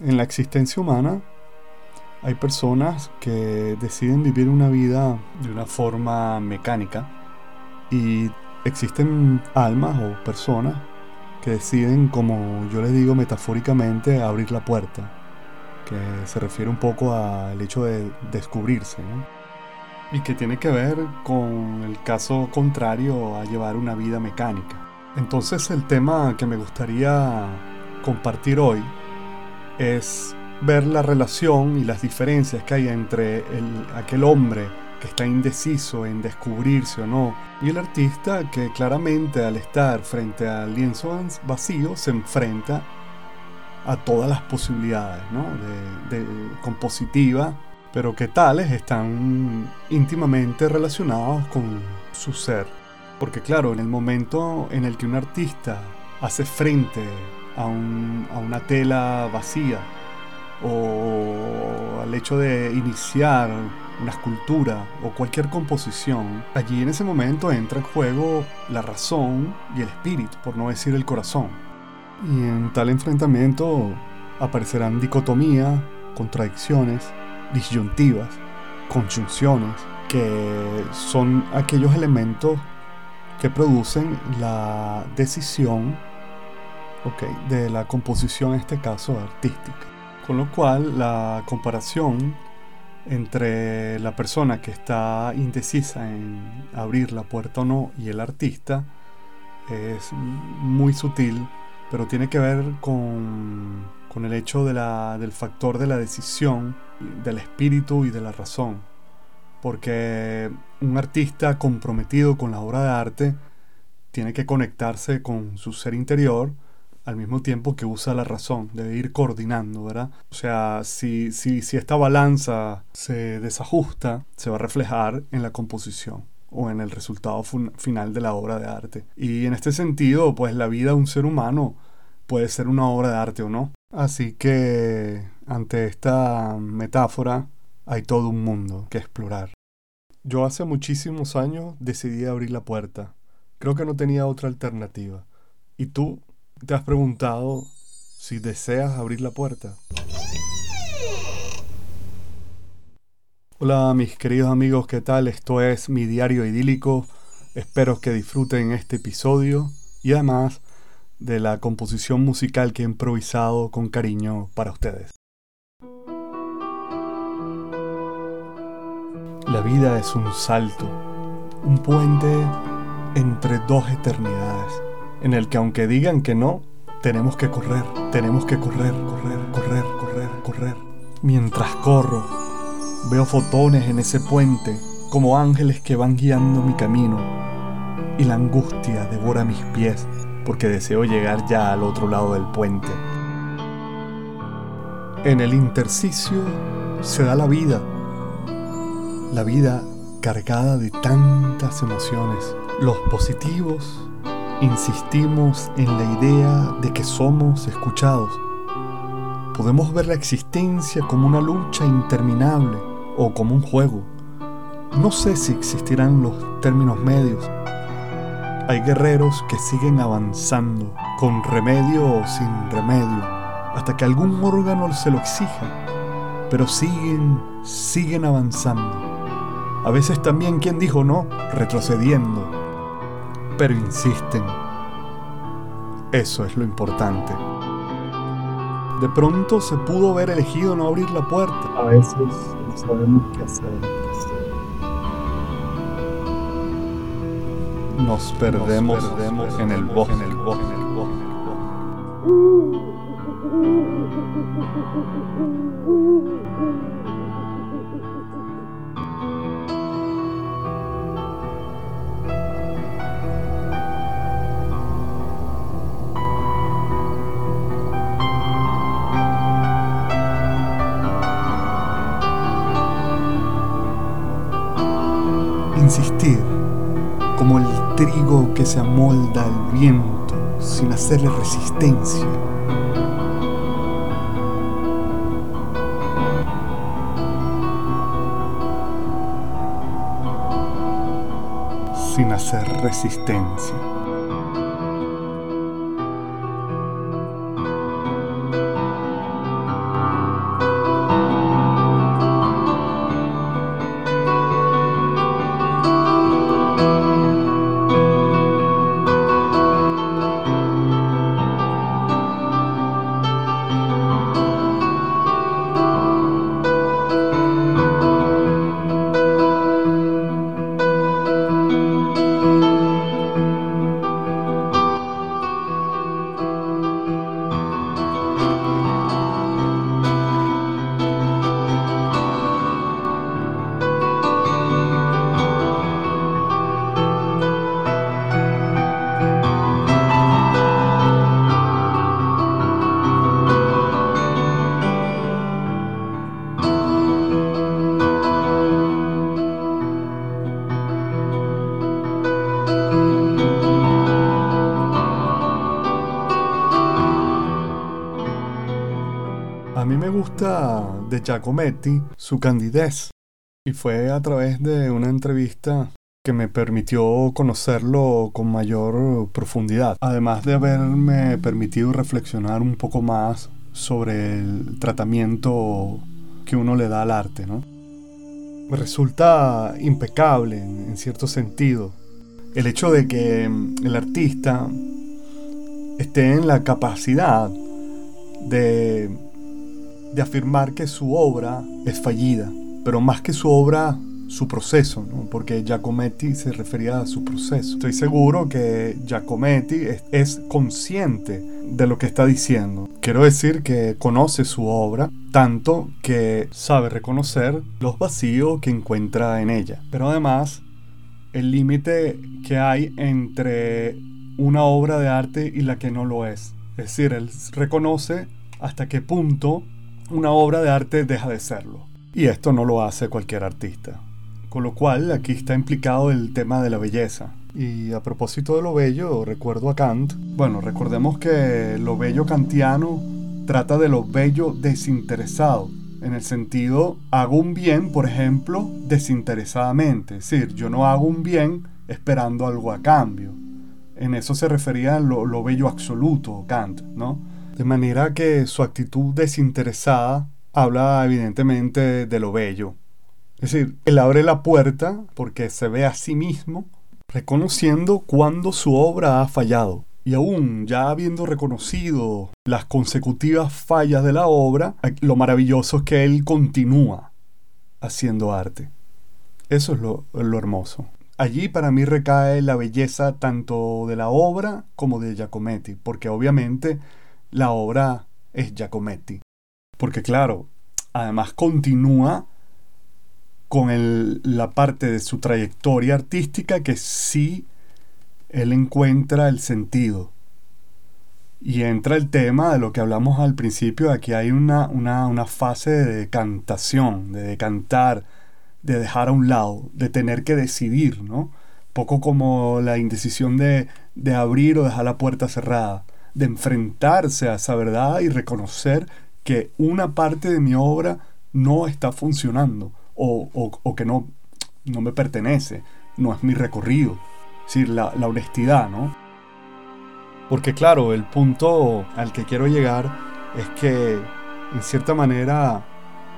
En la existencia humana hay personas que deciden vivir una vida de una forma mecánica y existen almas o personas que deciden, como yo les digo metafóricamente, abrir la puerta, que se refiere un poco al hecho de descubrirse, y que tiene que ver con el caso contrario a llevar una vida mecánica. Entonces el tema que me gustaría compartir hoy es ver la relación y las diferencias que hay entre aquel hombre que está indeciso en descubrirse o no, y el artista que claramente al estar frente al lienzo vacío se enfrenta a todas las posibilidades ¿no? de, de compositiva, pero que tales están íntimamente relacionados con su ser. Porque claro, en el momento en el que un artista hace frente a, una tela vacía, o al hecho de iniciar una escultura o cualquier composición, allí en ese momento entra en juego la razón y el espíritu, por no decir el corazón. Y en tal enfrentamiento aparecerán dicotomías, contradicciones, disyuntivas, conjunciones, que son aquellos elementos que producen la decisión de la composición, en este caso artística. Con lo cual la comparación entre la persona que está indecisa en abrir la puerta o no y el artista es muy sutil, pero tiene que ver con, con el hecho del factor de la decisión, del espíritu y de la razón. Porque un artista comprometido con la obra de arte tiene que conectarse con su ser interior, al mismo tiempo que usa la razón, debe ir coordinando, ¿verdad? O sea, si, si, si esta balanza se desajusta, se va a reflejar en la composición o en el resultado final de la obra de arte. Y en este sentido, pues la vida de un ser humano puede ser una obra de arte o no. Así que ante esta metáfora hay todo un mundo que explorar. Yo hace muchísimos años decidí abrir la puerta. Creo que no tenía otra alternativa. ¿Y tú ¿Te has preguntado si deseas abrir la puerta? Hola mis queridos amigos, ¿qué tal? Esto es mi diario idílico. Espero que disfruten este episodio y además de la composición musical que he improvisado con cariño para ustedes. La vida es un salto, un puente entre dos eternidades en el que aunque digan que no, tenemos que correr, tenemos que correr, correr, correr, correr, correr. Mientras corro, veo fotones en ese puente como ángeles que van guiando mi camino y la angustia devora mis pies porque deseo llegar ya al otro lado del puente. En el intersticio se da la vida, la vida cargada de tantas emociones, los positivos insistimos en la idea de que somos escuchados. Podemos ver la existencia como una lucha interminable o como un juego. No sé si existirán los términos medios. Hay guerreros que siguen avanzando, con remedio o sin remedio, hasta que algún órgano se lo exija. Pero siguen, siguen avanzando. A veces también, quien dijo no? Retrocediendo pero insisten. Eso es lo importante. De pronto se pudo haber elegido no abrir la puerta. A veces no sabemos qué hacer. Nos perdemos, en el bosque. En el bosque. insistir, que se amolda al viento sin hacerle resistencia. Sin hacer resistencia. Giacometti su candidez y fue a través de una entrevista que me permitió conocerlo con mayor profundidad, además de haberme permitido reflexionar un poco más sobre el tratamiento que uno le da al arte, ¿no? Resulta impecable en cierto sentido el hecho de que el artista esté en la capacidad de, de afirmar que su obra es fallida, pero más que su obra, su proceso, porque Giacometti se refería a su proceso. Estoy seguro que Giacometti es, consciente de lo que está diciendo. Quiero decir que conoce su obra tanto que sabe reconocer los vacíos que encuentra en ella, pero además el límite que hay entre una obra de arte y la que no lo es. Es decir, él reconoce hasta qué punto una obra de arte deja de serlo. Y esto no lo hace cualquier artista. Con lo cual aquí está implicado el tema de la belleza. Y a propósito de lo bello, recuerdo a Kant. Bueno, recordemos que lo bello kantiano trata de lo bello desinteresado. En el sentido, hago un bien, por ejemplo, desinteresadamente. Es decir, yo no hago un bien esperando algo a cambio. En eso se refería lo, lo bello absoluto, Kant, ¿no? De manera que su actitud desinteresada habla evidentemente de lo bello. Es decir, él abre la puerta porque se ve a sí mismo reconociendo cuando su obra ha fallado. Y aún ya habiendo reconocido las consecutivas fallas de la obra, lo maravilloso es que él continúa haciendo arte. Eso es lo, lo hermoso. Allí para mí recae la belleza tanto de la obra como de Giacometti, porque obviamente la obra es Giacometti. Porque claro, además continúa con la parte de su trayectoria artística que sí él encuentra el sentido. Y entra el tema de lo que hablamos al principio, aquí hay una, una, fase de cantación, de cantar, de dejar a un lado, de tener que decidir, ¿no? Poco como la indecisión de, de abrir o dejar la puerta cerrada de enfrentarse a esa verdad y reconocer que una parte de mi obra no está funcionando o, que no, no me pertenece, no es mi recorrido. Es decir, la, la honestidad, ¿no? Porque claro, el punto al que quiero llegar es que, en cierta manera,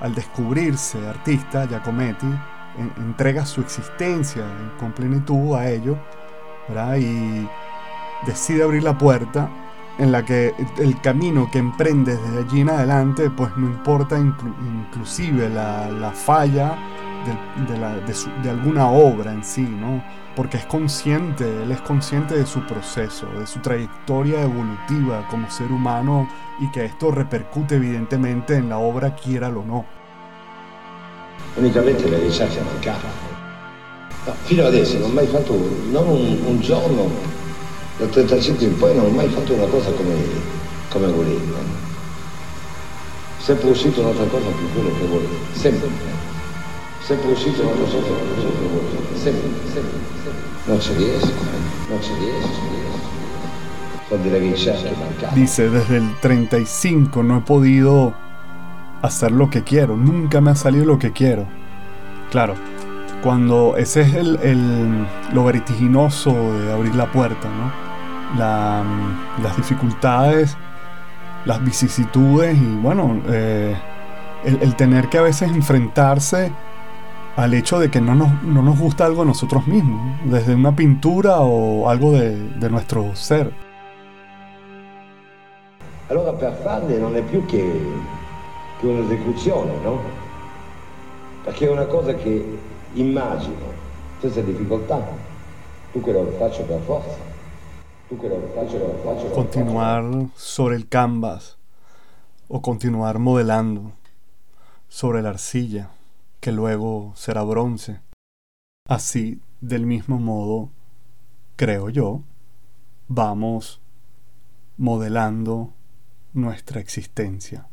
al descubrirse artista, Giacometti entrega su existencia con plenitud a ello, ¿verdad? Y decide abrir la puerta en la que el camino que emprendes desde allí en adelante, pues no importa inclusive la, falla de, alguna obra en sí, ¿no? Porque es consciente, él es consciente de su proceso, de su trayectoria evolutiva como ser humano y que esto repercute evidentemente en la obra, quiera o no. Únicamente le ricerche mancato. No, fino adesso non ho mai fatto non un, un giorno dal 35 in poi non ho mai fatto una cosa come, come volevo. Sempre uscito un'altra cosa più quello che volevo. Sempre. Sempre uscito un'altra cosa più quello che volevo. Sempre, sempre, sempre. Non ci riesco, non ci riesco. Dice, desde el 35 no he podido hacer lo que quiero, nunca me ha salido lo que quiero. Claro, cuando ese es el, el, lo vertiginoso de abrir la puerta, ¿no? Las dificultades, las vicisitudes y bueno, eh, el, tener que a veces enfrentarse al hecho de que no nos, no nos gusta algo a nosotros mismos, desde una pintura o algo de, de nuestro ser. Allora per farle non è più che, che un'esecuzione, no? Perché è una cosa che immagino, senza difficoltà, dunque lo faccio per forza. Continuar sobre el canvas o continuar modelando sobre la arcilla que luego será bronce. Así, del mismo modo, creo yo, vamos modelando nuestra existencia.